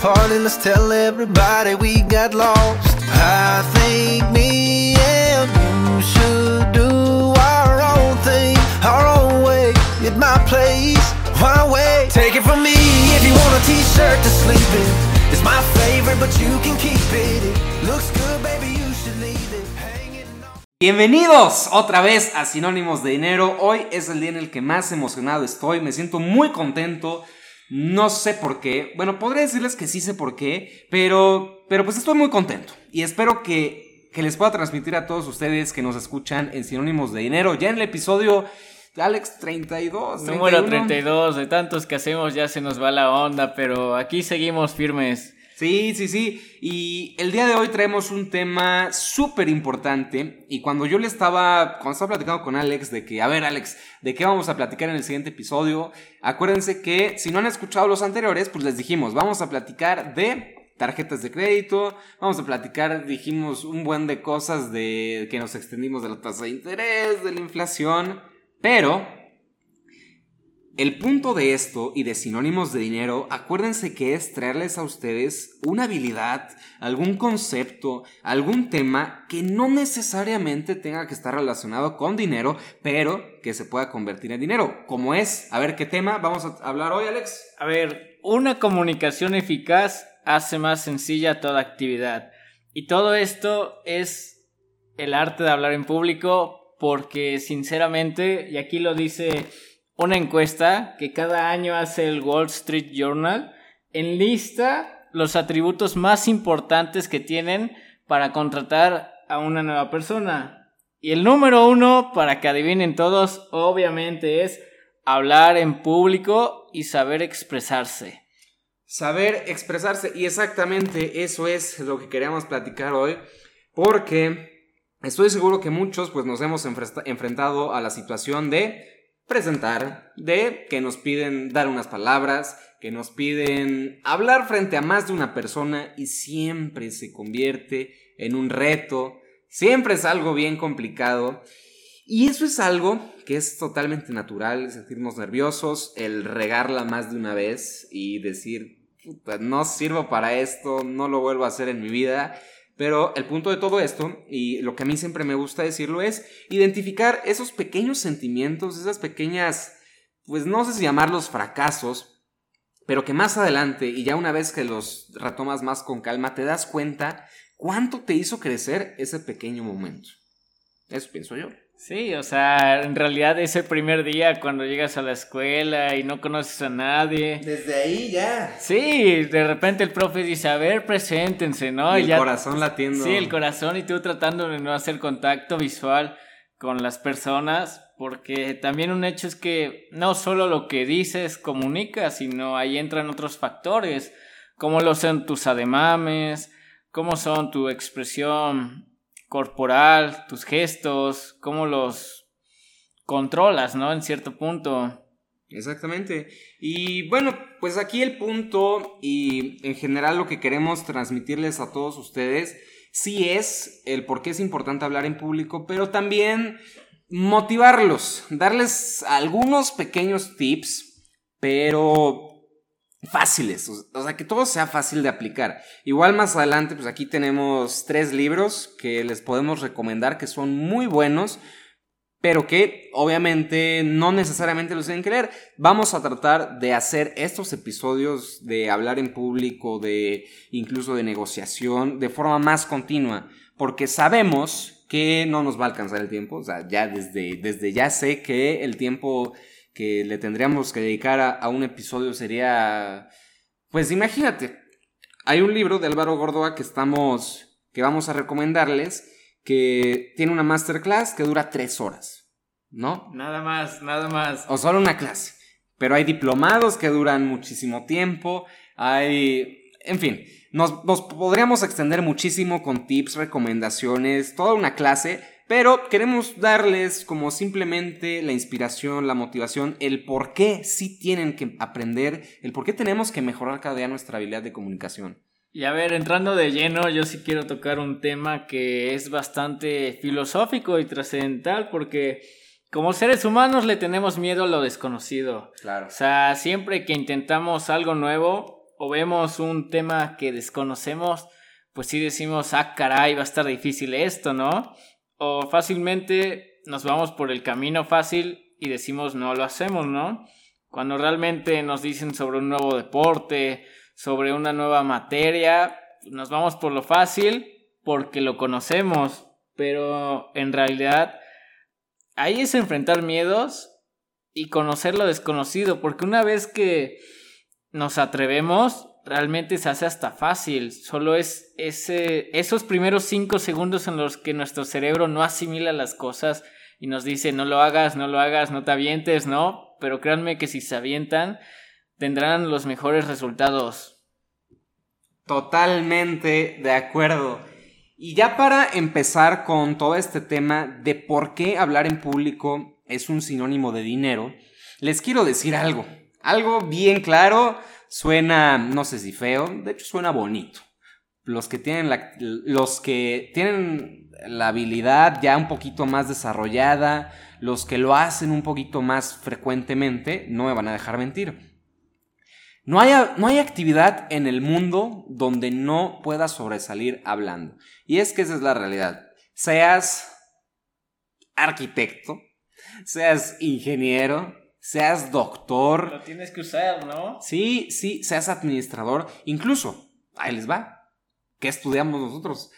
party. Let's tell everybody we got lost. I think me and you should do our own thing, our own way, my place. Why wait? Take it from me if you want a t-shirt to sleep in. It's my favorite, but you can keep it. It looks good, baby. You should leave it. Bienvenidos otra vez a Sinónimos de Dinero. Hoy es el día en el que más emocionado estoy. Me siento muy contento. No sé por qué. Bueno, podría decirles que sí sé por qué, pero, pero pues estoy muy contento. Y espero que, que les pueda transmitir a todos ustedes que nos escuchan en Sinónimos de Dinero. Ya en el episodio, Alex, 32. Número 31. 32, de tantos que hacemos ya se nos va la onda, pero aquí seguimos firmes. Sí, sí, sí. Y el día de hoy traemos un tema súper importante. Y cuando yo le estaba, cuando estaba platicando con Alex de que, a ver, Alex, ¿de qué vamos a platicar en el siguiente episodio? Acuérdense que si no han escuchado los anteriores, pues les dijimos, vamos a platicar de tarjetas de crédito, vamos a platicar, dijimos, un buen de cosas de que nos extendimos de la tasa de interés, de la inflación. Pero el punto de esto y de sinónimos de dinero, acuérdense que es traerles a ustedes una habilidad, algún concepto, algún tema que no necesariamente tenga que estar relacionado con dinero, pero que se pueda convertir en dinero. Como es, a ver qué tema vamos a hablar hoy, Alex. A ver, una comunicación eficaz hace más sencilla toda actividad. Y todo esto es el arte de hablar en público porque sinceramente, y aquí lo dice una encuesta que cada año hace el Wall Street Journal, enlista los atributos más importantes que tienen para contratar a una nueva persona. Y el número uno, para que adivinen todos, obviamente es hablar en público y saber expresarse. Saber expresarse y exactamente eso es lo que queríamos platicar hoy, porque estoy seguro que muchos pues nos hemos enfrentado a la situación de presentar, de que nos piden dar unas palabras, que nos piden hablar frente a más de una persona y siempre se convierte en un reto, siempre es algo bien complicado. Y eso es algo que es totalmente natural, sentirnos nerviosos, el regarla más de una vez y decir, "Puta, no sirvo para esto, no lo vuelvo a hacer en mi vida. Pero el punto de todo esto, y lo que a mí siempre me gusta decirlo, es identificar esos pequeños sentimientos, esas pequeñas, pues no sé si llamarlos fracasos, pero que más adelante, y ya una vez que los retomas más con calma, te das cuenta cuánto te hizo crecer ese pequeño momento. Eso pienso yo. Sí, o sea, en realidad ese primer día cuando llegas a la escuela y no conoces a nadie. Desde ahí ya. Sí, de repente el profe dice, a ver, preséntense, ¿no? Y Y el ya- corazón latiendo. Sí, el corazón y tú tratando de no hacer contacto visual con las personas, porque también un hecho es que no solo lo que dices comunica, sino ahí entran otros factores, como lo son tus ademames, cómo son tu expresión corporal, tus gestos, cómo los controlas, ¿no? En cierto punto. Exactamente. Y bueno, pues aquí el punto y en general lo que queremos transmitirles a todos ustedes sí es el por qué es importante hablar en público, pero también motivarlos, darles algunos pequeños tips, pero fáciles, o sea, que todo sea fácil de aplicar. Igual más adelante, pues aquí tenemos tres libros que les podemos recomendar que son muy buenos, pero que obviamente no necesariamente los tienen que leer. Vamos a tratar de hacer estos episodios de hablar en público, de incluso de negociación, de forma más continua, porque sabemos que no nos va a alcanzar el tiempo, o sea, ya desde, desde ya sé que el tiempo que le tendríamos que dedicar a, a un episodio sería, pues imagínate, hay un libro de Álvaro Gordoa que estamos, que vamos a recomendarles, que tiene una masterclass que dura tres horas, ¿no? Nada más, nada más. O solo una clase. Pero hay diplomados que duran muchísimo tiempo, hay, en fin, nos, nos podríamos extender muchísimo con tips, recomendaciones, toda una clase, pero queremos darles como simplemente la inspiración, la motivación, el por qué sí tienen que aprender, el por qué tenemos que mejorar cada día nuestra habilidad de comunicación. Y a ver, entrando de lleno, yo sí quiero tocar un tema que es bastante filosófico y trascendental porque como seres humanos le tenemos miedo a lo desconocido. Claro. O sea, siempre que intentamos algo nuevo, o vemos un tema que desconocemos, pues sí decimos, ah, caray, va a estar difícil esto, ¿no? O fácilmente nos vamos por el camino fácil y decimos, no lo hacemos, ¿no? Cuando realmente nos dicen sobre un nuevo deporte, sobre una nueva materia, nos vamos por lo fácil porque lo conocemos, pero en realidad ahí es enfrentar miedos y conocer lo desconocido, porque una vez que nos atrevemos, realmente se hace hasta fácil. Solo es ese, esos primeros cinco segundos en los que nuestro cerebro no asimila las cosas y nos dice no lo hagas, no lo hagas, no te avientes, ¿no? Pero créanme que si se avientan, tendrán los mejores resultados. Totalmente de acuerdo. Y ya para empezar con todo este tema de por qué hablar en público es un sinónimo de dinero, les quiero decir algo. Algo bien claro, suena, no sé si feo, de hecho suena bonito. Los que tienen la, los que tienen la habilidad ya un poquito más desarrollada, los que lo hacen un poquito más frecuentemente, no me van a dejar mentir. No hay, no hay, actividad en el mundo donde no puedas sobresalir hablando. Y es que esa es la realidad. Seas arquitecto, seas ingeniero, seas doctor. Lo tienes que usar, ¿no? Sí, sí, seas administrador. Incluso, ahí les va. ¿Qué estudiamos nosotros?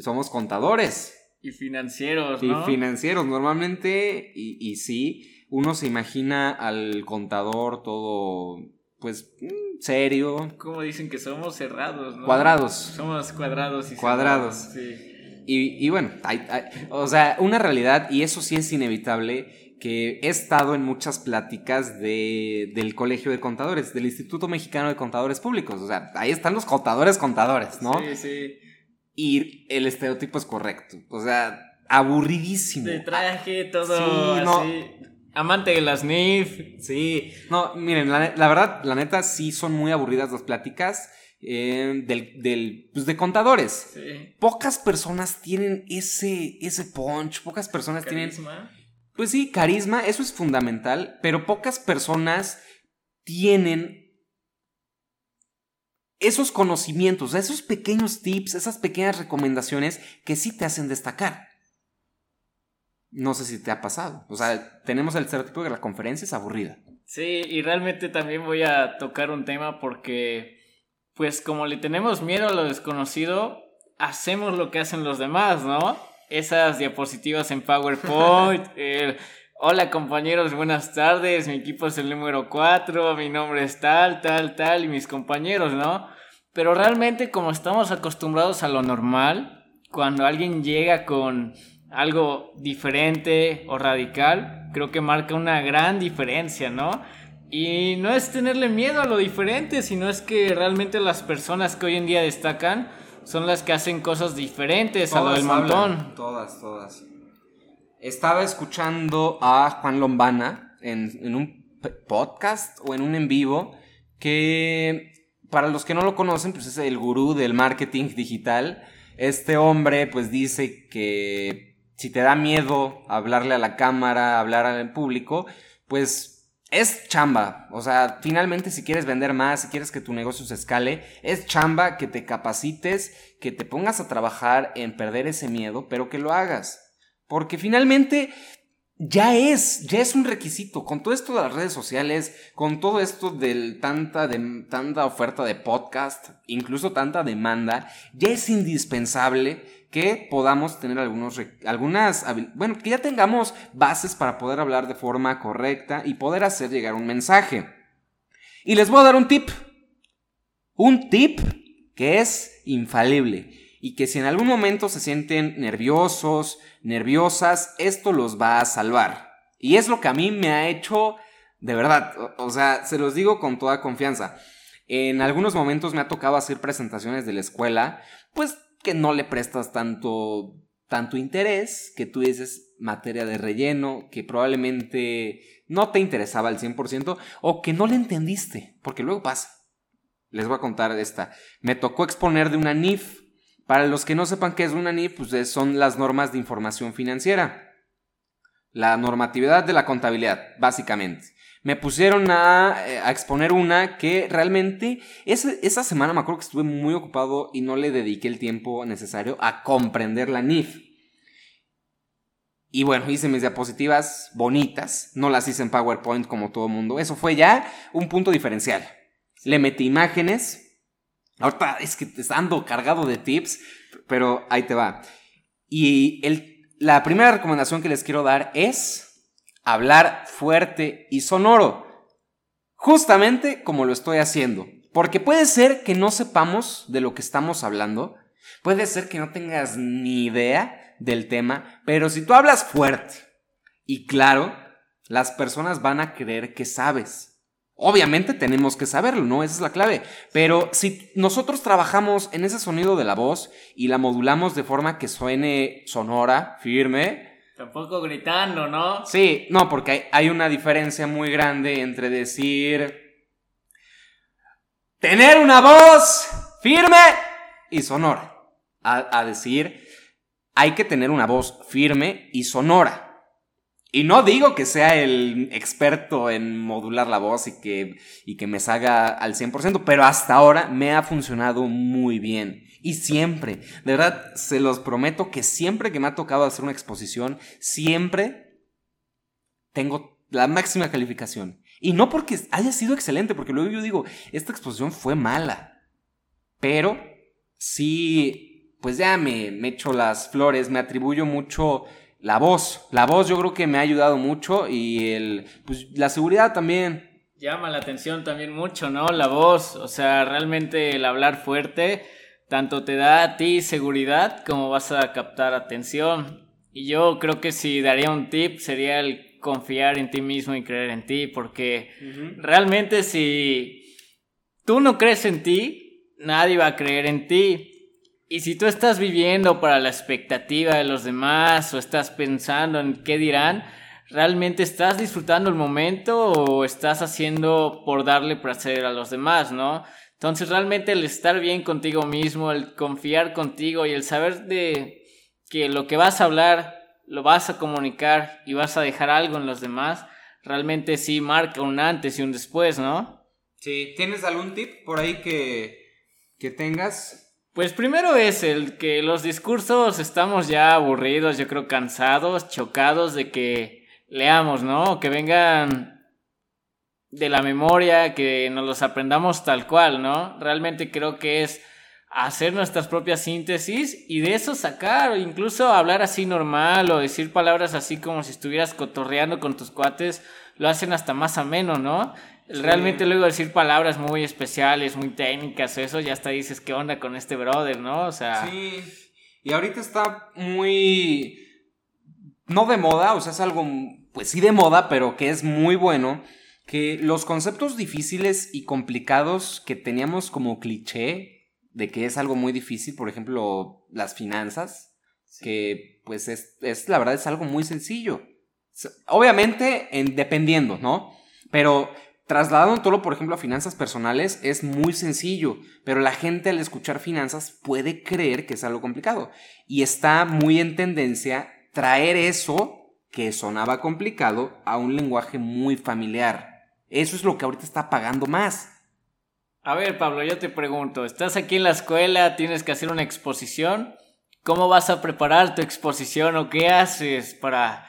Somos contadores. Y financieros, ¿no? Y financieros, normalmente, y, y sí, uno se imagina al contador todo, pues, serio. Como dicen que somos cerrados, ¿no? Cuadrados. Somos cuadrados y Cuadrados. sí. Y, y bueno, hay, hay, o sea, una realidad, y eso sí es inevitable, que he estado en muchas pláticas de, del Colegio de Contadores, del Instituto Mexicano de Contadores Públicos. O sea, ahí están los contadores contadores, ¿no? Sí, sí. Y el estereotipo es correcto. O sea, aburridísimo. De traje, todo sí, no. así. Amante de las NIF. Sí. No, miren, la, la, verdad, la neta, sí son muy aburridas las pláticas. Eh, del, del pues de contadores. Sí. Pocas personas tienen ese, ese punch, pocas personas Carisma. tienen pues sí, carisma, eso es fundamental, pero pocas personas tienen esos conocimientos, esos pequeños tips, esas pequeñas recomendaciones que sí te hacen destacar. No sé si te ha pasado. O sea, tenemos el estereotipo de que la conferencia es aburrida. Sí, y realmente también voy a tocar un tema porque, pues como le tenemos miedo a lo desconocido, hacemos lo que hacen los demás, ¿no? Esas diapositivas en PowerPoint. Hola compañeros, buenas tardes. Mi equipo es el número 4. Mi nombre es tal, tal, tal. Y mis compañeros, ¿no? Pero realmente, como estamos acostumbrados a lo normal, cuando alguien llega con algo diferente o radical, creo que marca una gran diferencia, ¿no? Y no es tenerle miedo a lo diferente, sino es que realmente las personas que hoy en día destacan son las que hacen cosas diferentes a lo del montón. Todas, todas. Estaba escuchando a Juan Lombana en, en un podcast o en un en vivo que para los que no lo conocen, pues es el gurú del marketing digital. Este hombre pues dice que si te da miedo hablarle a la cámara, hablar en público, pues es chamba. O sea, finalmente si quieres vender más, si quieres que tu negocio se escale, es chamba que te capacites, que te pongas a trabajar en perder ese miedo, pero que lo hagas. Porque finalmente ya es, ya es un requisito. Con todo esto de las redes sociales, con todo esto de tanta, de tanta oferta de podcast, incluso tanta demanda, ya es indispensable que podamos tener algunos, algunas, bueno, que ya tengamos bases para poder hablar de forma correcta y poder hacer llegar un mensaje. Y les voy a dar un tip. Un tip que es infalible y que si en algún momento se sienten nerviosos, nerviosas, esto los va a salvar. Y es lo que a mí me ha hecho, de verdad, o, sea, se los digo con toda confianza. En algunos momentos me ha tocado hacer presentaciones de la escuela, pues que no le prestas tanto, tanto interés, que tú dices materia de relleno, que probablemente no te interesaba al 100% o que no le entendiste, porque luego pasa. Les voy a contar esta. Me tocó exponer de una NIF. Para los que no sepan qué es una NIF, pues son las normas de información financiera. La normatividad de la contabilidad, básicamente. me pusieron a, eh, exponer una que realmente esa, esa semana me acuerdo que estuve muy ocupado y no le dediqué el tiempo necesario a comprender la NIF. Y bueno, hice mis diapositivas bonitas, no las hice en PowerPoint como todo mundo. Eso fue ya un punto diferencial. Le metí imágenes. Ahorita es que te ando cargado de tips, pero ahí te va. Y el, la primera recomendación que les quiero dar es hablar fuerte y sonoro. Justamente como lo estoy haciendo. Porque puede ser que no sepamos de lo que estamos hablando. Puede ser que no tengas ni idea del tema, pero si tú hablas fuerte y claro, las personas van a creer que sabes. Obviamente tenemos que saberlo, ¿no? Esa es la clave. Pero si nosotros trabajamos en ese sonido de la voz y la modulamos de forma que suene sonora, firme. Tampoco gritando, ¿no? Sí, no, porque hay, una diferencia muy grande entre decir... Tener una voz firme y sonora. a decir hay que tener una voz firme y sonora. Y no digo que sea el experto en modular la voz y que, y que me salga al 100%, pero hasta ahora me ha funcionado muy bien. Y siempre, de verdad, se los prometo que siempre que me ha tocado hacer una exposición, siempre tengo la máxima calificación. Y no porque haya sido excelente, porque luego yo digo, esta exposición fue mala. Pero sí pues ya me, me echo las flores, me atribuyo mucho la voz. La voz yo creo que me ha ayudado mucho y el, pues, la seguridad también. Llama la atención también mucho, ¿no? La voz, o sea, realmente el hablar fuerte tanto te da a ti seguridad como vas a captar atención. Y yo creo que si daría un tip sería el confiar en ti mismo y creer en ti, porque realmente si tú no crees en ti, nadie va a creer en ti. Y si tú estás viviendo para la expectativa de los demás o estás pensando en qué dirán, ¿realmente estás disfrutando el momento o estás haciendo por darle placer a los demás, no? Entonces realmente el estar bien contigo mismo, el confiar contigo y el saber de que lo que vas a hablar lo vas a comunicar y vas a dejar algo en los demás, realmente sí marca un antes y un después, ¿no? Sí, ¿tienes algún tip por ahí que, que tengas? Pues primero es el que los discursos estamos ya aburridos, yo creo cansados, chocados de que leamos, ¿no? Que vengan de la memoria, que nos los aprendamos tal cual, ¿no? Realmente creo que es hacer nuestras propias síntesis y de eso sacar, incluso hablar así normal o decir palabras así como si estuvieras cotorreando con tus cuates, lo hacen hasta más ameno, ¿no? Realmente luego decir palabras muy especiales, muy técnicas, eso ya hasta dices qué onda con este brother, ¿no? O sea. Sí. Y ahorita está muy. No de moda, o sea, es algo, pues sí de moda, pero que es muy bueno. Que los conceptos difíciles y complicados que teníamos como cliché de que es algo muy difícil, por ejemplo, las finanzas, que pues es, es, la verdad, es algo muy sencillo. Obviamente, en, dependiendo, ¿no? Pero Trasladando todo, por ejemplo, a finanzas personales es muy sencillo, pero la gente al escuchar finanzas puede creer que es algo complicado. Y está muy en tendencia traer eso que sonaba complicado a un lenguaje muy familiar. Eso es lo que ahorita está pagando más. A ver, Pablo, yo te pregunto, estás aquí en la escuela, tienes que hacer una exposición. ¿Cómo vas a preparar tu exposición o qué haces para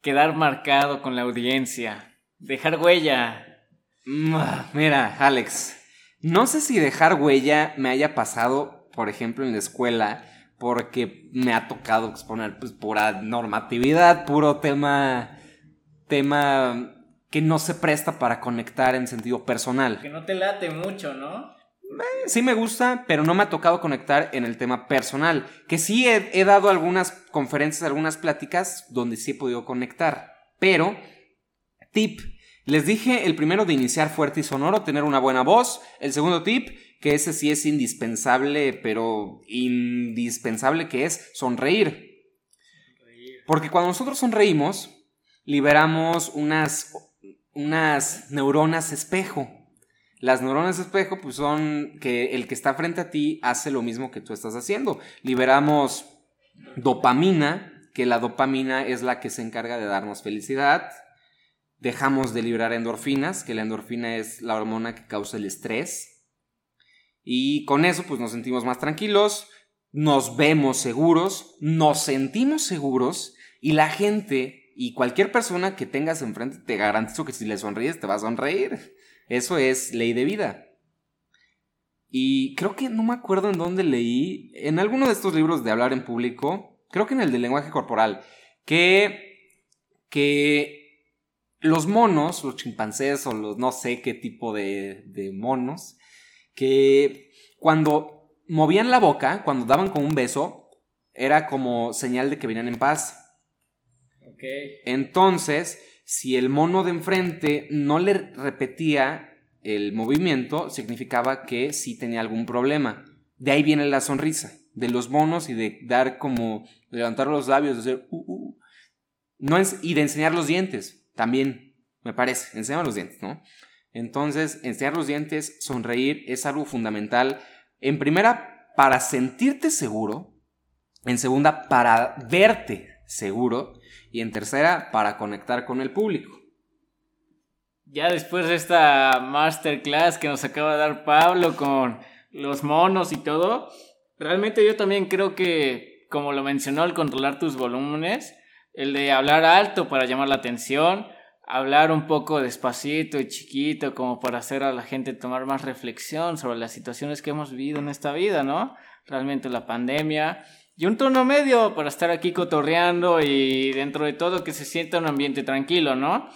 quedar marcado con la audiencia? Dejar huella. Mira, Alex, no sé si dejar huella me haya pasado, por ejemplo, en la escuela, porque me ha tocado exponer pues pura normatividad, puro tema tema que no se presta para conectar en sentido personal. Que no te late mucho, ¿no? Eh, sí me gusta, pero no me ha tocado conectar en el tema personal. Que sí he, he dado algunas conferencias, algunas pláticas donde sí he podido conectar. Pero, tip, les dije el primero de iniciar fuerte y sonoro, tener una buena voz. El segundo tip, que ese sí es indispensable, pero indispensable que es sonreír. Porque cuando nosotros sonreímos, liberamos unas, unas neuronas espejo. Las neuronas espejo pues son que el que está frente a ti hace lo mismo que tú estás haciendo. Liberamos dopamina, que la dopamina es la que se encarga de darnos felicidad, dejamos de liberar endorfinas, que la endorfina es la hormona que causa el estrés. Y con eso pues nos sentimos más tranquilos, nos vemos seguros, nos sentimos seguros y la gente y cualquier persona que tengas enfrente te garantizo que si le sonríes te va a sonreír. Eso es ley de vida. Y creo que no me acuerdo en dónde leí, en alguno de estos libros de hablar en público, creo que en el de lenguaje corporal, que, que los monos, los chimpancés o los no sé qué tipo de, de monos, que cuando movían la boca, cuando daban con un beso, era como señal de que venían en paz. Entonces, si el mono de enfrente no le repetía el movimiento, significaba que sí tenía algún problema. De ahí viene la sonrisa de los monos y de dar como levantar los labios, de hacer uh, uh. No es, y de enseñar los dientes, también, me parece, enseñar los dientes, ¿no? Entonces, enseñar los dientes, sonreír es algo fundamental. En primera, para sentirte seguro. En segunda, para verte seguro y en tercera para conectar con el público. Ya después de esta masterclass que nos acaba de dar Pablo con los monos y todo, realmente yo también creo que, como lo mencionó, el controlar tus volúmenes, el de hablar alto para llamar la atención, hablar un poco despacito y chiquito como para hacer a la gente tomar más reflexión sobre las situaciones que hemos vivido en esta vida, ¿no? Realmente la pandemia, y un tono medio para estar aquí cotorreando y dentro de todo que se sienta un ambiente tranquilo, ¿no?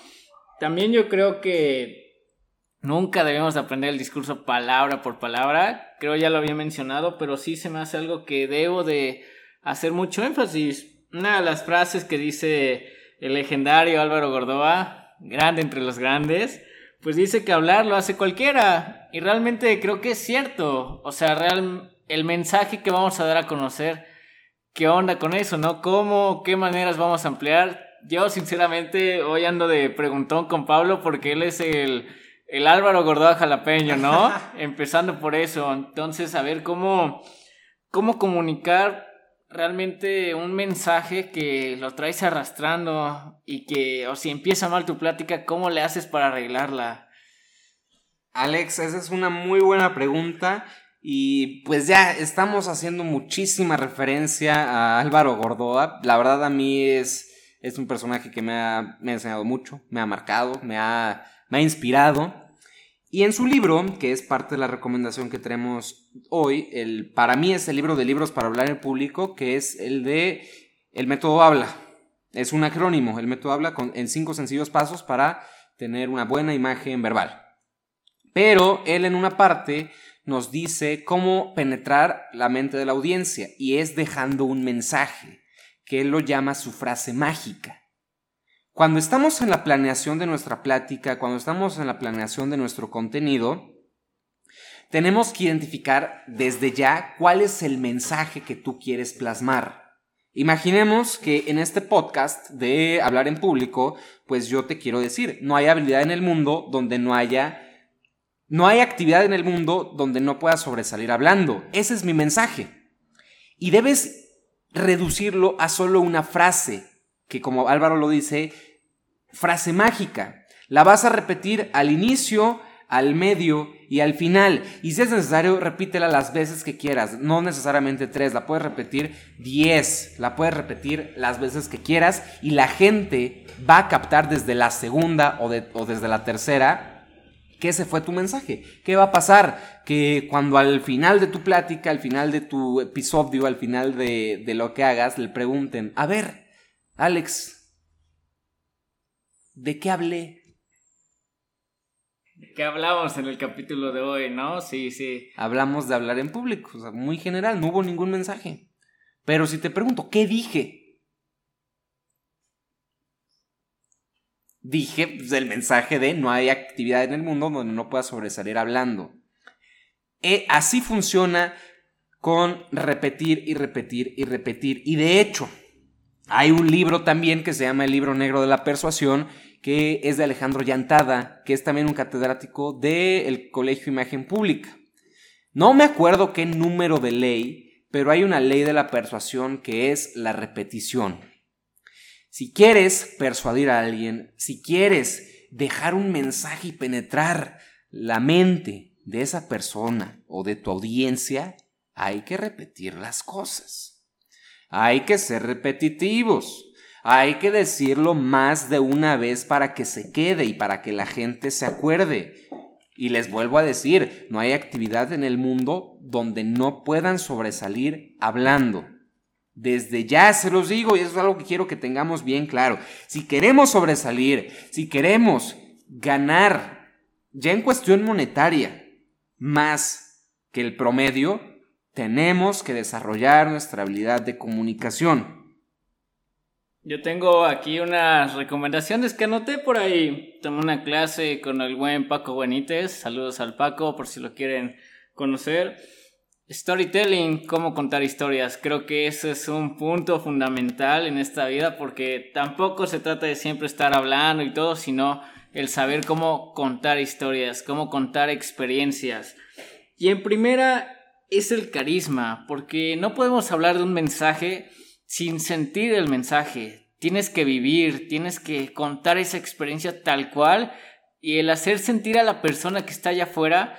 También yo creo que nunca debemos aprender el discurso palabra por palabra, creo ya lo había mencionado, pero sí se me hace algo que debo de hacer mucho énfasis. Una de las frases que dice el legendario Álvaro Gordoa, grande entre los grandes, pues dice que hablar lo hace cualquiera. Y realmente creo que es cierto. O sea, real, el mensaje que vamos a dar a conocer qué onda con eso, ¿no? ¿Cómo, qué maneras vamos a ampliar? Yo, sinceramente, hoy ando de preguntón con Pablo porque él es el, el Álvaro Gordoa jalapeño, ¿no? Empezando por eso. Entonces, a ver cómo, cómo comunicar realmente un mensaje que lo traes arrastrando y que, o si empieza mal tu plática, ¿cómo le haces para arreglarla? Alex, esa es una muy buena pregunta y pues ya estamos haciendo muchísima referencia a Álvaro Gordoa. La verdad a mí es, es un personaje que me ha, me ha enseñado mucho, me ha marcado, me ha, me ha inspirado. Y en su libro, que es parte de la recomendación que tenemos hoy, el, para mí es el libro de libros para hablar en público, que es el de El método habla. Es un acrónimo, el método habla con, en cinco sencillos pasos para tener una buena imagen verbal. Pero él en una parte nos dice cómo penetrar la mente de la audiencia y es dejando un mensaje, que él lo llama su frase mágica. Cuando estamos en la planeación de nuestra plática, cuando estamos en la planeación de nuestro contenido, tenemos que identificar desde ya cuál es el mensaje que tú quieres plasmar. Imaginemos que en este podcast de hablar en público, pues yo te quiero decir, no hay habilidad en el mundo donde no haya no hay actividad en el mundo donde no puedas sobresalir hablando. Ese es mi mensaje. Y debes reducirlo a solo una frase, que como Álvaro lo dice, frase mágica. La vas a repetir al inicio, al medio y al final. Y si es necesario, repítela las veces que quieras. No necesariamente tres, la puedes repetir diez, la puedes repetir las veces que quieras y la gente va a captar desde la segunda o, desde la tercera que ese fue tu mensaje. ¿Qué va a pasar? Que cuando al final de tu plática, al final de tu episodio, al final de lo que hagas, le pregunten, a ver, Alex, ¿de qué hablé? ¿De qué hablamos en el capítulo de hoy, no? Sí, sí. Hablamos de hablar en público, o sea, muy general, no hubo ningún mensaje. Pero si te pregunto, ¿qué dije? dije pues, el mensaje de no hay actividad en el mundo donde no pueda sobresalir hablando. E, así funciona con repetir y repetir y repetir. Y de hecho, hay un libro también que se llama El libro negro de la persuasión, que es de Alejandro Llantada, que es también un catedrático del Colegio Imagen Pública. No me acuerdo qué número de ley, pero hay una ley de la persuasión que es la repetición. Si quieres persuadir a alguien, si quieres dejar un mensaje y penetrar la mente de esa persona o de tu audiencia, hay que repetir las cosas. Hay que ser repetitivos. Hay que decirlo más de una vez para que se quede y para que la gente se acuerde. Y les vuelvo a decir, no hay actividad en el mundo donde no puedan sobresalir hablando. Desde ya se los digo y eso es algo que quiero que tengamos bien claro. Si queremos sobresalir, si queremos ganar ya en cuestión monetaria más que el promedio, tenemos que desarrollar nuestra habilidad de comunicación. Yo tengo aquí unas recomendaciones que anoté por ahí. Tomé una clase con el buen Paco Benítez. Saludos al Paco por si lo quieren conocer. Storytelling, cómo contar historias. Creo que ese es un punto fundamental en esta vida porque tampoco se trata de siempre estar hablando y todo, sino el saber cómo contar historias, cómo contar experiencias. Y en primera es el carisma, porque no podemos hablar de un mensaje sin sentir el mensaje. Tienes que vivir, tienes que contar esa experiencia tal cual y el hacer sentir a la persona que está allá afuera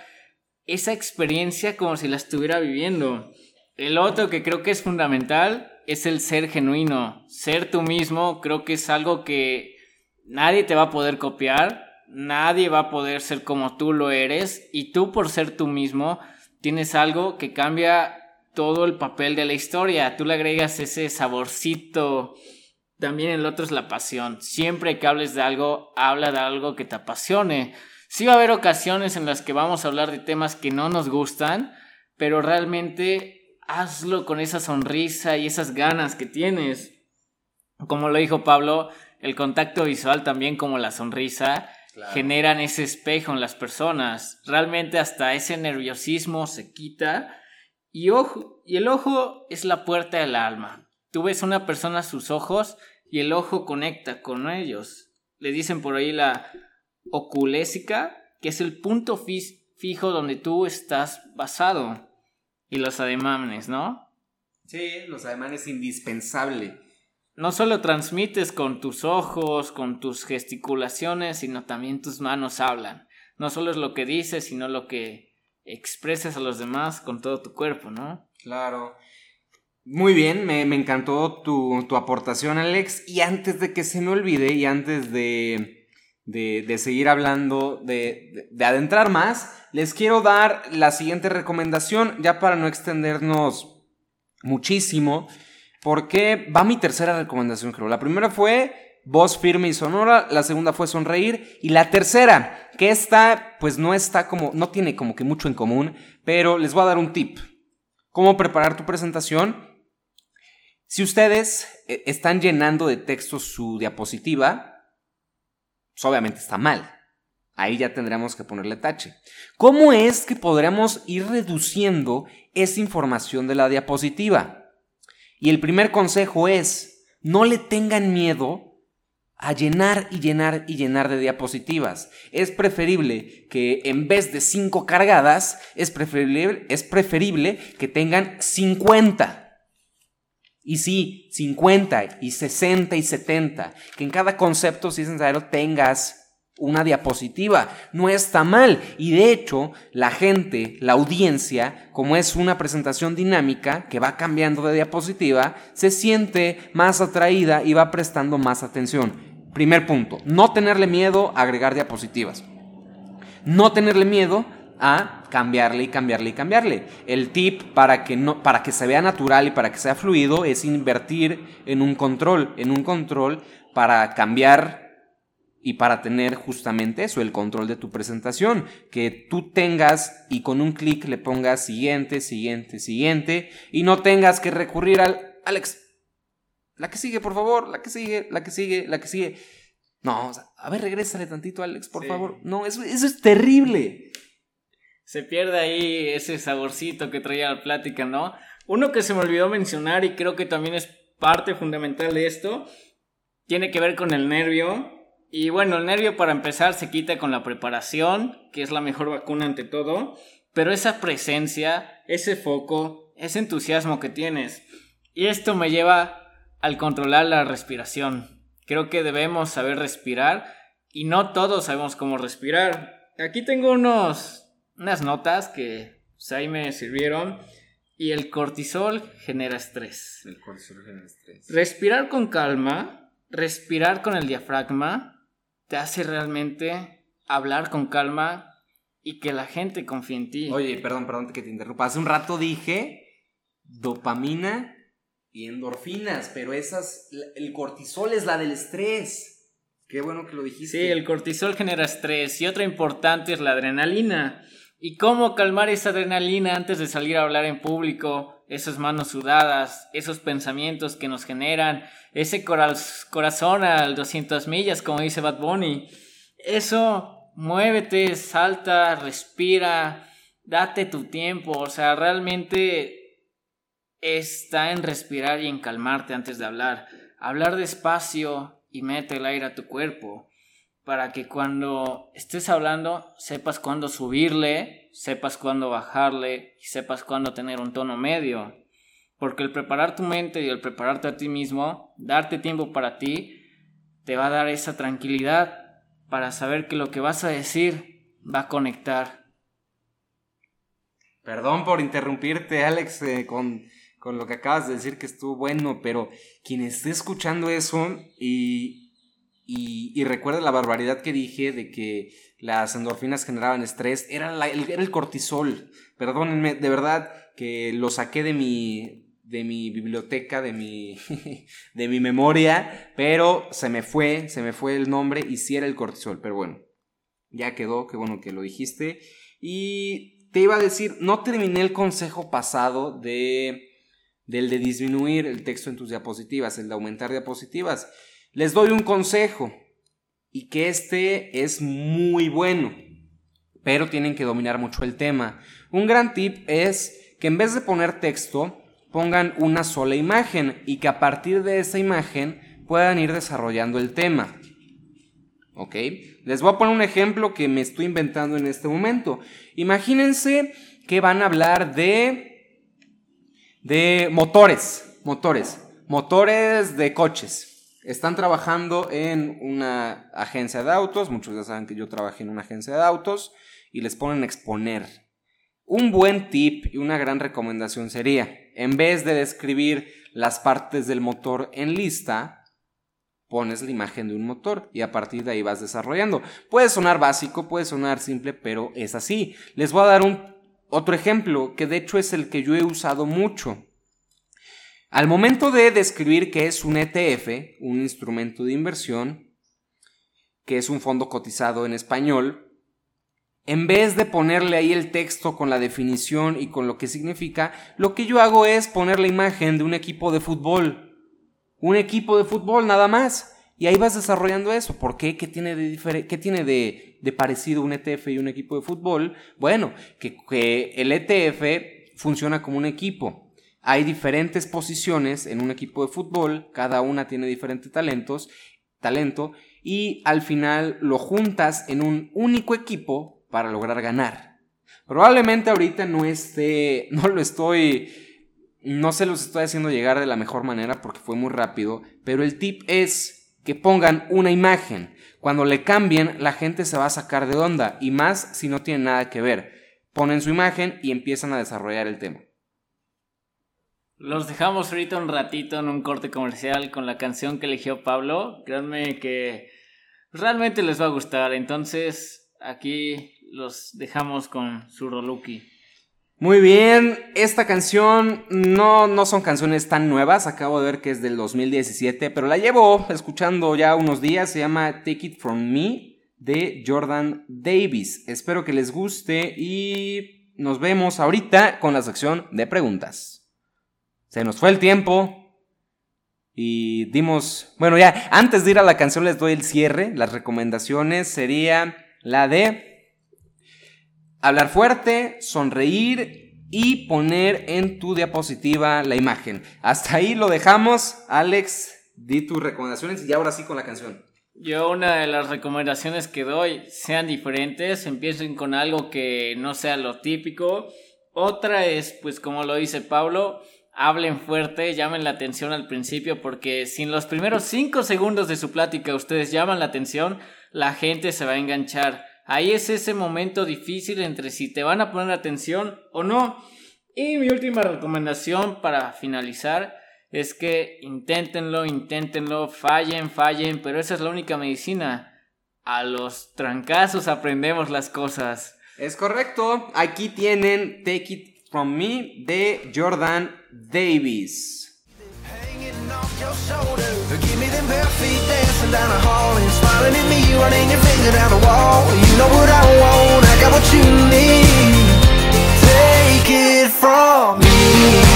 esa experiencia como si la estuviera viviendo. El otro que creo que es fundamental es el ser genuino. Ser tú mismo creo que es algo que nadie te va a poder copiar, nadie va a poder ser como tú lo eres y tú por ser tú mismo tienes algo que cambia todo el papel de la historia. Tú le agregas ese saborcito. También el otro es la pasión. Siempre que hables de algo, habla de algo que te apasione. Sí va a haber ocasiones en las que vamos a hablar de temas que no nos gustan, pero realmente hazlo con esa sonrisa y esas ganas que tienes. Como lo dijo Pablo, el contacto visual también como la sonrisa generan ese espejo en las personas. Realmente hasta ese nerviosismo se quita y, ojo, y el ojo es la puerta del alma. Tú ves a una persona a sus ojos y el ojo conecta con ellos. Le dicen por ahí la oculésica, que es el punto fijo donde tú estás basado. Y los ademanes, ¿no? Sí, los ademanes es indispensable. No solo transmites con tus ojos, con tus gesticulaciones, sino también tus manos hablan. No solo es lo que dices, sino lo que expreses a los demás con todo tu cuerpo, ¿no? Claro. Muy bien, me, encantó tu, aportación, Alex. Y antes de que se me olvide y antes de, de, seguir hablando, de, de, adentrar más, les quiero dar la siguiente recomendación, ya para no extendernos muchísimo, porque va mi tercera recomendación, creo. La primera fue voz firme y sonora, la segunda fue sonreír y la tercera, que esta pues no está como, no tiene como que mucho en común, pero les voy a dar un tip. ¿Cómo preparar tu presentación? Si ustedes eh, están llenando de texto su diapositiva, pues obviamente está mal. Ahí ya tendremos que ponerle tache. ¿Cómo es que podremos ir reduciendo esa información de la diapositiva? Y el primer consejo es, no le tengan miedo a llenar y llenar y llenar de diapositivas. Es preferible que en vez de 5 cargadas, es preferible, es preferible que tengan 50. Y sí, 50 y 60 y 70. Que en cada concepto, si es necesario, tengas una diapositiva. No está mal. Y de hecho, la gente, la audiencia, como es una presentación dinámica que va cambiando de diapositiva, se siente más atraída y va prestando más atención. Primer punto, no tenerle miedo a agregar diapositivas. No tenerle miedo a cambiarle y cambiarle y cambiarle. El tip para que, no, para que se vea natural y para que sea fluido es invertir en un control, en un control para cambiar y para tener justamente eso, el control de tu presentación, que tú tengas y con un clic le pongas siguiente, siguiente, siguiente y no tengas que recurrir al Alex, la que sigue, por favor, la que sigue, la que sigue, la que sigue. No, a ver, regrésale tantito, Alex, por favor. No, eso, eso es terrible. Se pierde ahí ese saborcito que traía la plática, ¿no? Uno que se me olvidó mencionar y creo que también es parte fundamental de esto, tiene que ver con el nervio. Y bueno, el nervio para empezar se quita con la preparación, que es la mejor vacuna ante todo, pero esa presencia, ese foco, ese entusiasmo que tienes. Y esto me lleva al controlar la respiración. Creo que debemos saber respirar y no todos sabemos cómo respirar. Aquí tengo unos, unas notas que pues, ahí me sirvieron. Y el cortisol genera estrés. El cortisol genera estrés. Respirar con calma, respirar con el diafragma, te hace realmente hablar con calma y que la gente confíe en ti. Oye, perdón, perdón que te interrumpa. Hace un rato dije dopamina y endorfinas, pero esas, el cortisol es la del estrés. Qué bueno que lo dijiste. Sí, el cortisol genera estrés y otra importante es la adrenalina. ¿Y cómo calmar esa adrenalina antes de salir a hablar en público? Esas manos sudadas, esos pensamientos que nos generan, ese corazón al 200 millas, como dice Bad Bunny. Eso, muévete, salta, respira, date tu tiempo. O sea, realmente está en respirar y en calmarte antes de hablar. Hablar despacio y mete el aire a tu cuerpo para que cuando estés hablando sepas cuándo subirle, sepas cuándo bajarle sepas cuándo tener un tono medio. Porque el preparar tu mente y el prepararte a ti mismo, darte tiempo para ti, te va a dar esa tranquilidad para saber que lo que vas a decir va a conectar. Perdón por interrumpirte, Alex, eh, con, con lo que acabas de decir que estuvo bueno, pero quien esté escuchando eso y, y, recuerda la barbaridad que dije de que las endorfinas generaban estrés. Era, el, cortisol. Perdónenme, de verdad que lo saqué de mi, de mi biblioteca, de mi, de mi memoria, pero se me fue, se me fue el nombre y sí era el cortisol. Pero bueno, ya quedó, qué bueno que lo dijiste. Y te iba a decir, no terminé el consejo pasado de del de disminuir el texto en tus diapositivas, el de aumentar diapositivas. Les doy un consejo y que este es muy bueno, pero tienen que dominar mucho el tema. Un gran tip es que en vez de poner texto, pongan una sola imagen y que a partir de esa imagen puedan ir desarrollando el tema. ¿Ok? Les voy a poner un ejemplo que me estoy inventando en este momento. Imagínense que van a hablar de, de motores, motores, motores de coches. Están trabajando en una agencia de autos, muchos ya saben que yo trabajé en una agencia de autos, y les ponen exponer. Un buen tip y una gran recomendación sería, en vez de describir las partes del motor en lista, pones la imagen de un motor y a partir de ahí vas desarrollando. Puede sonar básico, puede sonar simple, pero es así. Les voy a dar un otro ejemplo que de hecho es el que yo he usado mucho. Al momento de describir qué es un ETF, un instrumento de inversión, que es un fondo cotizado en español, en vez de ponerle ahí el texto con la definición y con lo que significa, lo que yo hago es poner la imagen de un equipo de fútbol. Un equipo de fútbol nada más. Y ahí vas desarrollando eso. ¿Por qué? ¿Qué tiene de, qué tiene de, parecido un ETF y un equipo de fútbol? Bueno, que, que el ETF funciona como un equipo hay diferentes posiciones en un equipo de fútbol, cada una tiene diferentes talentos, talento, y al final lo juntas en un único equipo para lograr ganar. Probablemente ahorita no esté, no lo estoy, no se los estoy haciendo llegar de la mejor manera porque fue muy rápido, pero el tip es que pongan una imagen. Cuando le cambien, la gente se va a sacar de onda, y más si no tiene nada que ver. Ponen su imagen y empiezan a desarrollar el tema. Los dejamos ahorita un ratito en un corte comercial con la canción que eligió Pablo. Créanme que realmente les va a gustar. Entonces, aquí los dejamos con su Roluki. Muy bien, esta canción no, no son canciones tan nuevas, acabo de ver que es del 2017, pero la llevo escuchando ya unos días, se llama Take It From Me de Jordan Davis. Espero que les guste y nos vemos ahorita con la sección de preguntas. Se nos fue el tiempo y dimos, bueno ya, antes de ir a la canción les doy el cierre, las recomendaciones sería la de hablar fuerte, sonreír y poner en tu diapositiva la imagen. Hasta ahí lo dejamos, Alex, di tus recomendaciones y ahora sí con la canción. Yo una de las recomendaciones que doy sean diferentes, empiecen con algo que no sea lo típico. Otra es, pues como lo dice Pablo, hablen fuerte, llamen la atención al principio, porque si en los primeros 5 segundos de su plática ustedes llaman la atención, la gente se va a enganchar. Ahí es ese momento difícil entre si te van a poner atención o no. Y mi última recomendación para finalizar es que inténtenlo, inténtenlo, fallen, fallen, pero esa es la única medicina. A los trancazos aprendemos las cosas. Es correcto. Aquí tienen Take It From Me de Jordan Davis. Give me them bare feet dancing down the hall and smiling at me, running your finger down the wall. You know what I want, I got what you need. Take it from me.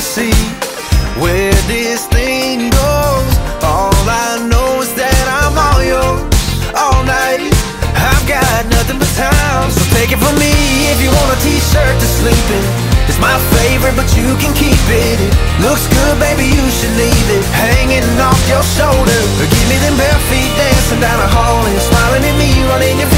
See where this thing goes. All I know is that I'm all yours all night. I've got nothing but time, so take it from me if you want a t-shirt to sleep in. It's my favorite, but you can keep it. It looks good, baby, you should leave it hanging off your shoulder. Give me them bare feet dancing down the hall and smiling at me, running your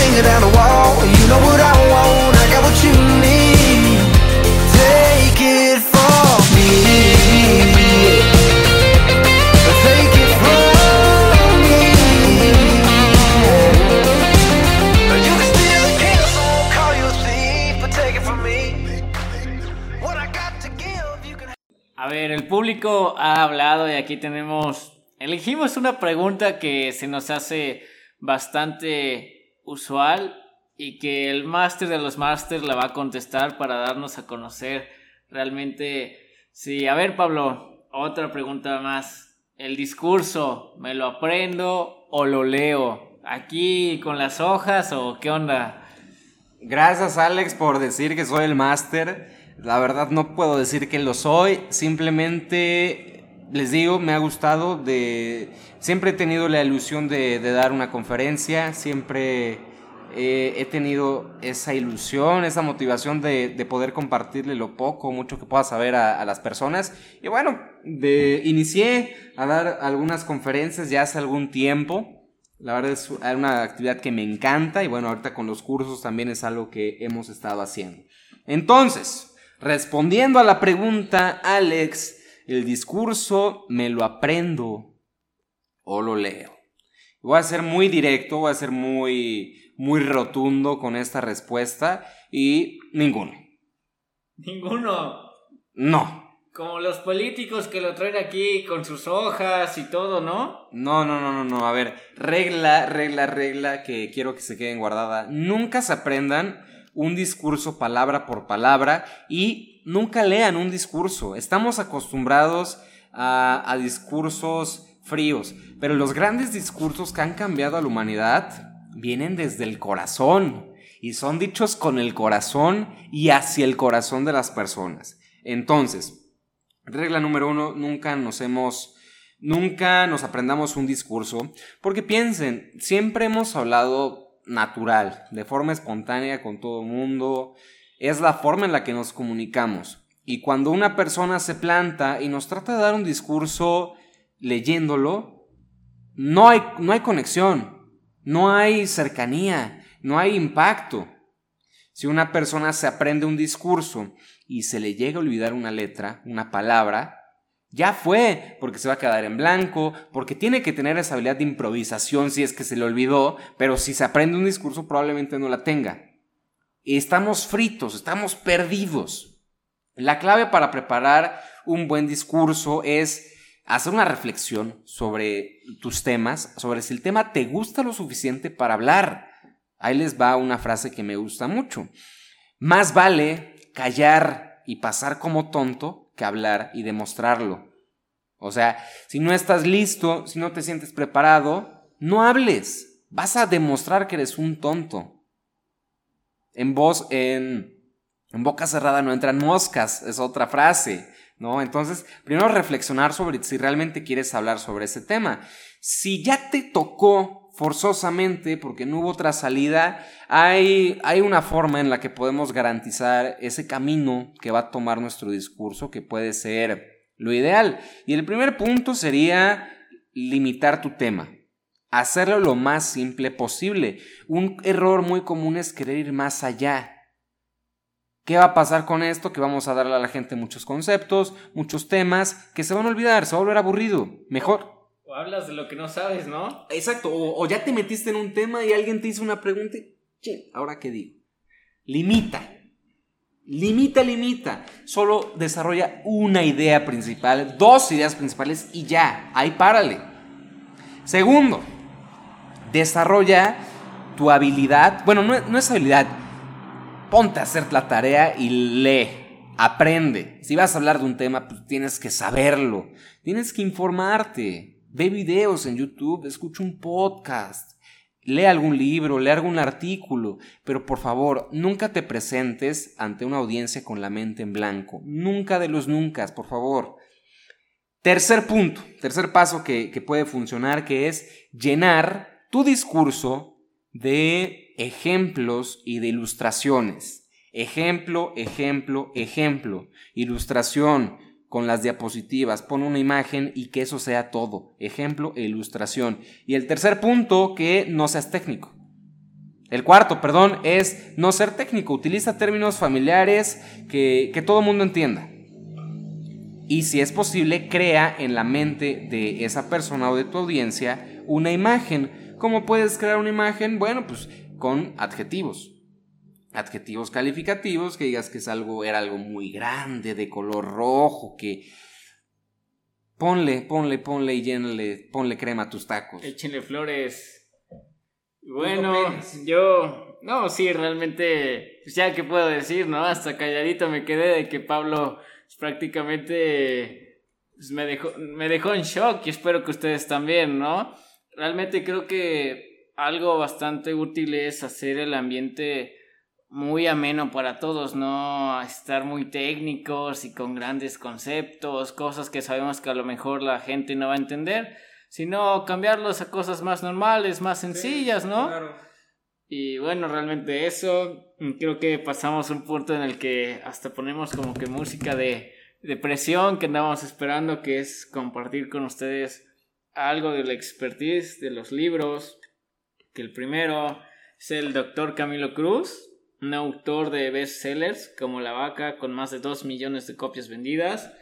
y aquí tenemos... Elegimos una pregunta que se nos hace bastante usual y que el máster de los másters la va a contestar para darnos a conocer realmente... Sí, a ver Pablo, otra pregunta más. El discurso, ¿me lo aprendo o lo leo? ¿Aquí con las hojas o qué onda? Gracias Alex por decir que soy el máster. La verdad no puedo decir que lo soy. Simplemente les digo, me ha gustado de... Siempre he tenido la ilusión de, dar una conferencia. Siempre eh, he tenido esa ilusión, esa motivación de, de poder compartirle lo poco mucho que pueda saber a, las personas. Y bueno, inicié a dar algunas conferencias ya hace algún tiempo. La verdad es una actividad que me encanta y bueno, ahorita con los cursos también es algo que hemos estado haciendo. Entonces, respondiendo a la pregunta, Alex, ¿el discurso me lo aprendo o lo leo? Voy a ser muy directo, voy a ser muy, muy rotundo con esta respuesta y ninguno. Ninguno. No. Como los políticos que lo traen aquí con sus hojas y todo, ¿no? No, no, no, no, no. A ver, regla, regla, regla que quiero que se queden guardada. Nunca se aprendan un discurso palabra por palabra y nunca lean un discurso. Estamos acostumbrados a, discursos fríos, pero los grandes discursos que han cambiado a la humanidad vienen desde el corazón y son dichos con el corazón y hacia el corazón de las personas. Entonces, Regla número uno, nunca nos hemos, nunca nos aprendamos un discurso, porque piensen, siempre hemos hablado natural, de forma espontánea con todo el mundo, es la forma en la que nos comunicamos. Y cuando una persona se planta y nos trata de dar un discurso leyéndolo, no hay, no hay conexión, no hay cercanía, no hay impacto. Si una persona se aprende un discurso y se le llega a olvidar una letra, una palabra, ya fue, porque se va a quedar en blanco, porque tiene que tener esa habilidad de improvisación si es que se le olvidó, pero si se aprende un discurso probablemente no la tenga. Estamos fritos, estamos perdidos. La clave para preparar un buen discurso es hacer una reflexión sobre tus temas, sobre si el tema te gusta lo suficiente para hablar. Ahí les va una frase que me gusta mucho. Más vale callar y pasar como tonto que hablar y demostrarlo. O sea, si no estás listo, si no te sientes preparado, no hables. Vas a demostrar que eres un tonto. En voz, en, en boca cerrada no entran moscas, es otra frase. ¿No? Entonces, primero reflexionar sobre si realmente quieres hablar sobre ese tema. Si ya te tocó forzosamente, porque no hubo otra salida, hay, hay una forma en la que podemos garantizar ese camino que va a tomar nuestro discurso, que puede ser lo ideal. Y el primer punto sería limitar tu tema. Hacerlo lo más simple posible. Un error muy común es querer ir más allá. ¿Qué va a pasar con esto? Que vamos a darle a la gente muchos conceptos, muchos temas, que se van a olvidar, se va a volver aburrido. Mejor. O hablas de lo que no sabes, ¿no? Exacto, o, ya te metiste en un tema y alguien te hizo una pregunta y, che, ¿ahora qué digo? Limita. Limita, limita. Solo desarrolla una idea principal, dos ideas principales y ya, ahí párale. Segundo, desarrolla tu habilidad, bueno, no, no es habilidad, ponte a hacer la tarea y lee, aprende. Si vas a hablar de un tema, pues tienes que saberlo, tienes que informarte. Ve videos en YouTube, escucha un podcast, lee algún libro, lee algún artículo, pero por favor, nunca te presentes ante una audiencia con la mente en blanco. Nunca de los nunca, por favor. Tercer punto, tercer paso que, que puede funcionar, que es llenar tu discurso de ejemplos y de ilustraciones. Ejemplo, ejemplo, ejemplo. Ilustración con las diapositivas. Pon una imagen y que eso sea todo. Ejemplo e ilustración. Y el tercer punto, que no seas técnico. El cuarto, perdón, es no ser técnico. Utiliza términos familiares que, que todo el mundo entienda. Y si es posible, crea en la mente de esa persona o de tu audiencia una imagen. ¿Cómo puedes crear una imagen? Bueno, pues con adjetivos. Adjetivos calificativos, que digas que es algo, era algo muy grande, de color rojo, que ponle, ponle, ponle y llénale, ponle crema a tus tacos. Échenle flores. Bueno, yo, no, sí, realmente, pues ya que puedo decir, ¿no? Hasta calladito me quedé de que Pablo pues, prácticamente pues, me, dejó, me dejó en shock y espero que ustedes también, ¿no? Realmente creo que algo bastante útil es hacer el ambiente muy ameno para todos, no estar muy técnicos y con grandes conceptos, cosas que sabemos que a lo mejor la gente no va a entender, sino cambiarlos a cosas más normales, más sencillas, ¿no? Y bueno, realmente eso, creo que pasamos un punto en el que hasta ponemos como que música de, de presión que andábamos esperando, que es compartir con ustedes algo de la expertise de los libros, que el primero es el doctor Camilo Cruz, un autor de bestsellers como La Vaca con más de 2 millones de copias vendidas.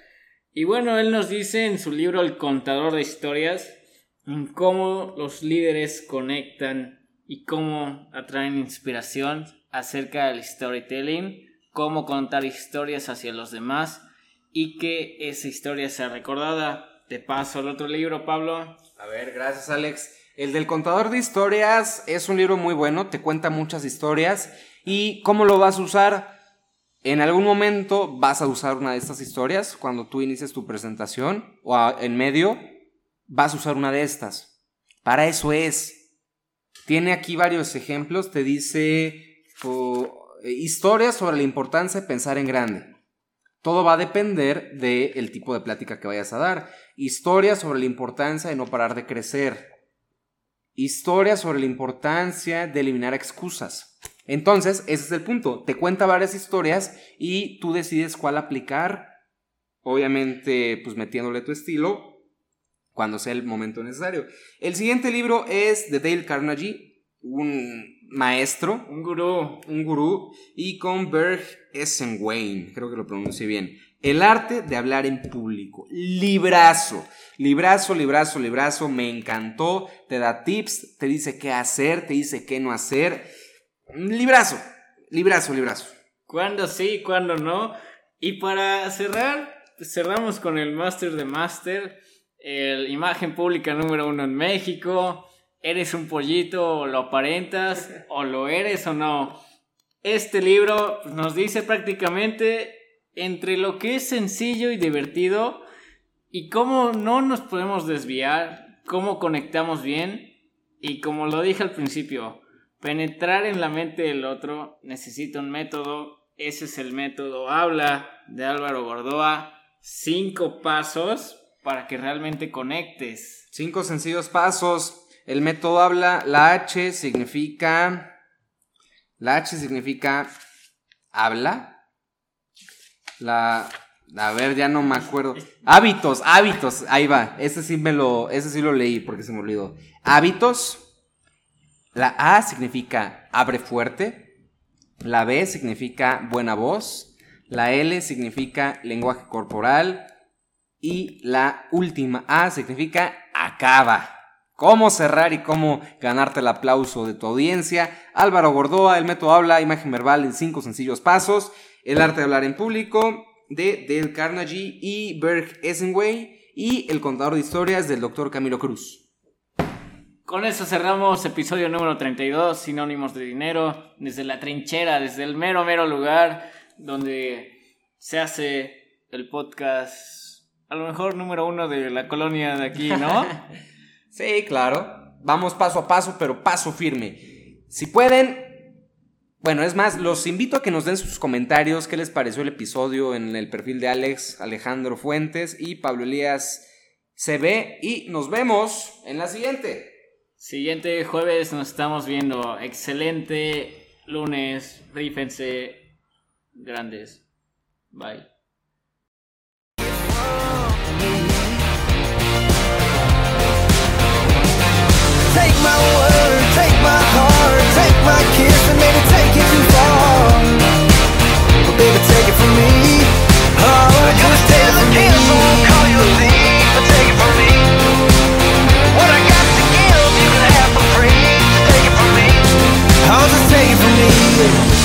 Y bueno, él nos dice en su libro El contador de historias cómo los líderes conectan y cómo atraen inspiración acerca del storytelling, cómo contar historias hacia los demás y que esa historia sea recordada. Te paso el otro libro, Pablo. A ver, gracias Alex. El del contador de historias es un libro muy bueno, te cuenta muchas historias. ¿Y cómo lo vas a usar? En algún momento vas a usar una de estas historias cuando tú inicies tu presentación o en medio vas a usar una de estas. Para eso es. Tiene aquí varios ejemplos, te dice historias sobre la importancia de pensar en grande. Todo va a depender del tipo de plática que vayas a dar. Historias sobre la importancia de no parar de crecer historia sobre la importancia de eliminar excusas. Entonces, ese es el punto. Te cuenta varias historias y tú decides cuál aplicar, obviamente pues metiéndole tu estilo cuando sea el momento necesario. El siguiente libro es de Dale Carnegie, un maestro, un gurú, un gurú, y con Berg Essenwein, creo que lo pronuncié bien. El arte de hablar en público. Librazo. Librazo, librazo, librazo. Me encantó. Te da tips, te dice qué hacer, te dice qué no hacer. Librazo. Librazo, librazo. ¿Cuándo sí, cuándo no? Y para cerrar, cerramos con el Master de Master. El imagen pública número uno en México. ¿Eres un pollito lo aparentas? ¿O lo eres o no? Este libro nos dice prácticamente entre lo que es sencillo y divertido y cómo no nos podemos desviar, cómo conectamos bien y como lo dije al principio, penetrar en la mente del otro necesita un método, ese es el método Habla de Álvaro Gordoa, cinco pasos para que realmente conectes. Cinco sencillos pasos. el método habla, la H significa... La H significa habla. La... A ver, ya no me acuerdo. Hábitos, hábitos. Ahí va. Ese sí me lo, ese sí lo leí porque se me olvidó. Hábitos. La A significa abre fuerte. La B significa buena voz. La L significa lenguaje corporal. Y la última A significa acaba. Cómo cerrar y cómo ganarte el aplauso de tu audiencia. Álvaro Gordoa, el método habla, imagen verbal en cinco sencillos pasos. El arte de hablar en público de Dale Carnegie y Berg Essenway. Y el contador de historias del doctor Camilo Cruz. Con eso cerramos episodio número 32, Sinónimos de Dinero, desde la trinchera, desde el mero, mero lugar donde se hace el podcast, a lo mejor número uno de la colonia de aquí, ¿no? sí, claro. Vamos paso a paso, pero paso firme. Si pueden, bueno, es más, los invito a que nos den sus comentarios, qué les pareció el episodio en el perfil de Alex Alejandro Fuentes y Pablo Elías CB y nos vemos en la siguiente. Siguiente jueves nos estamos viendo. Excelente lunes. Rífense grandes. Bye. Take my word, take my heart, my take it too far. From me. Oh, call thief, but take it from me. What I got to give, you can have for free Take it from me. Oh, just take it from me.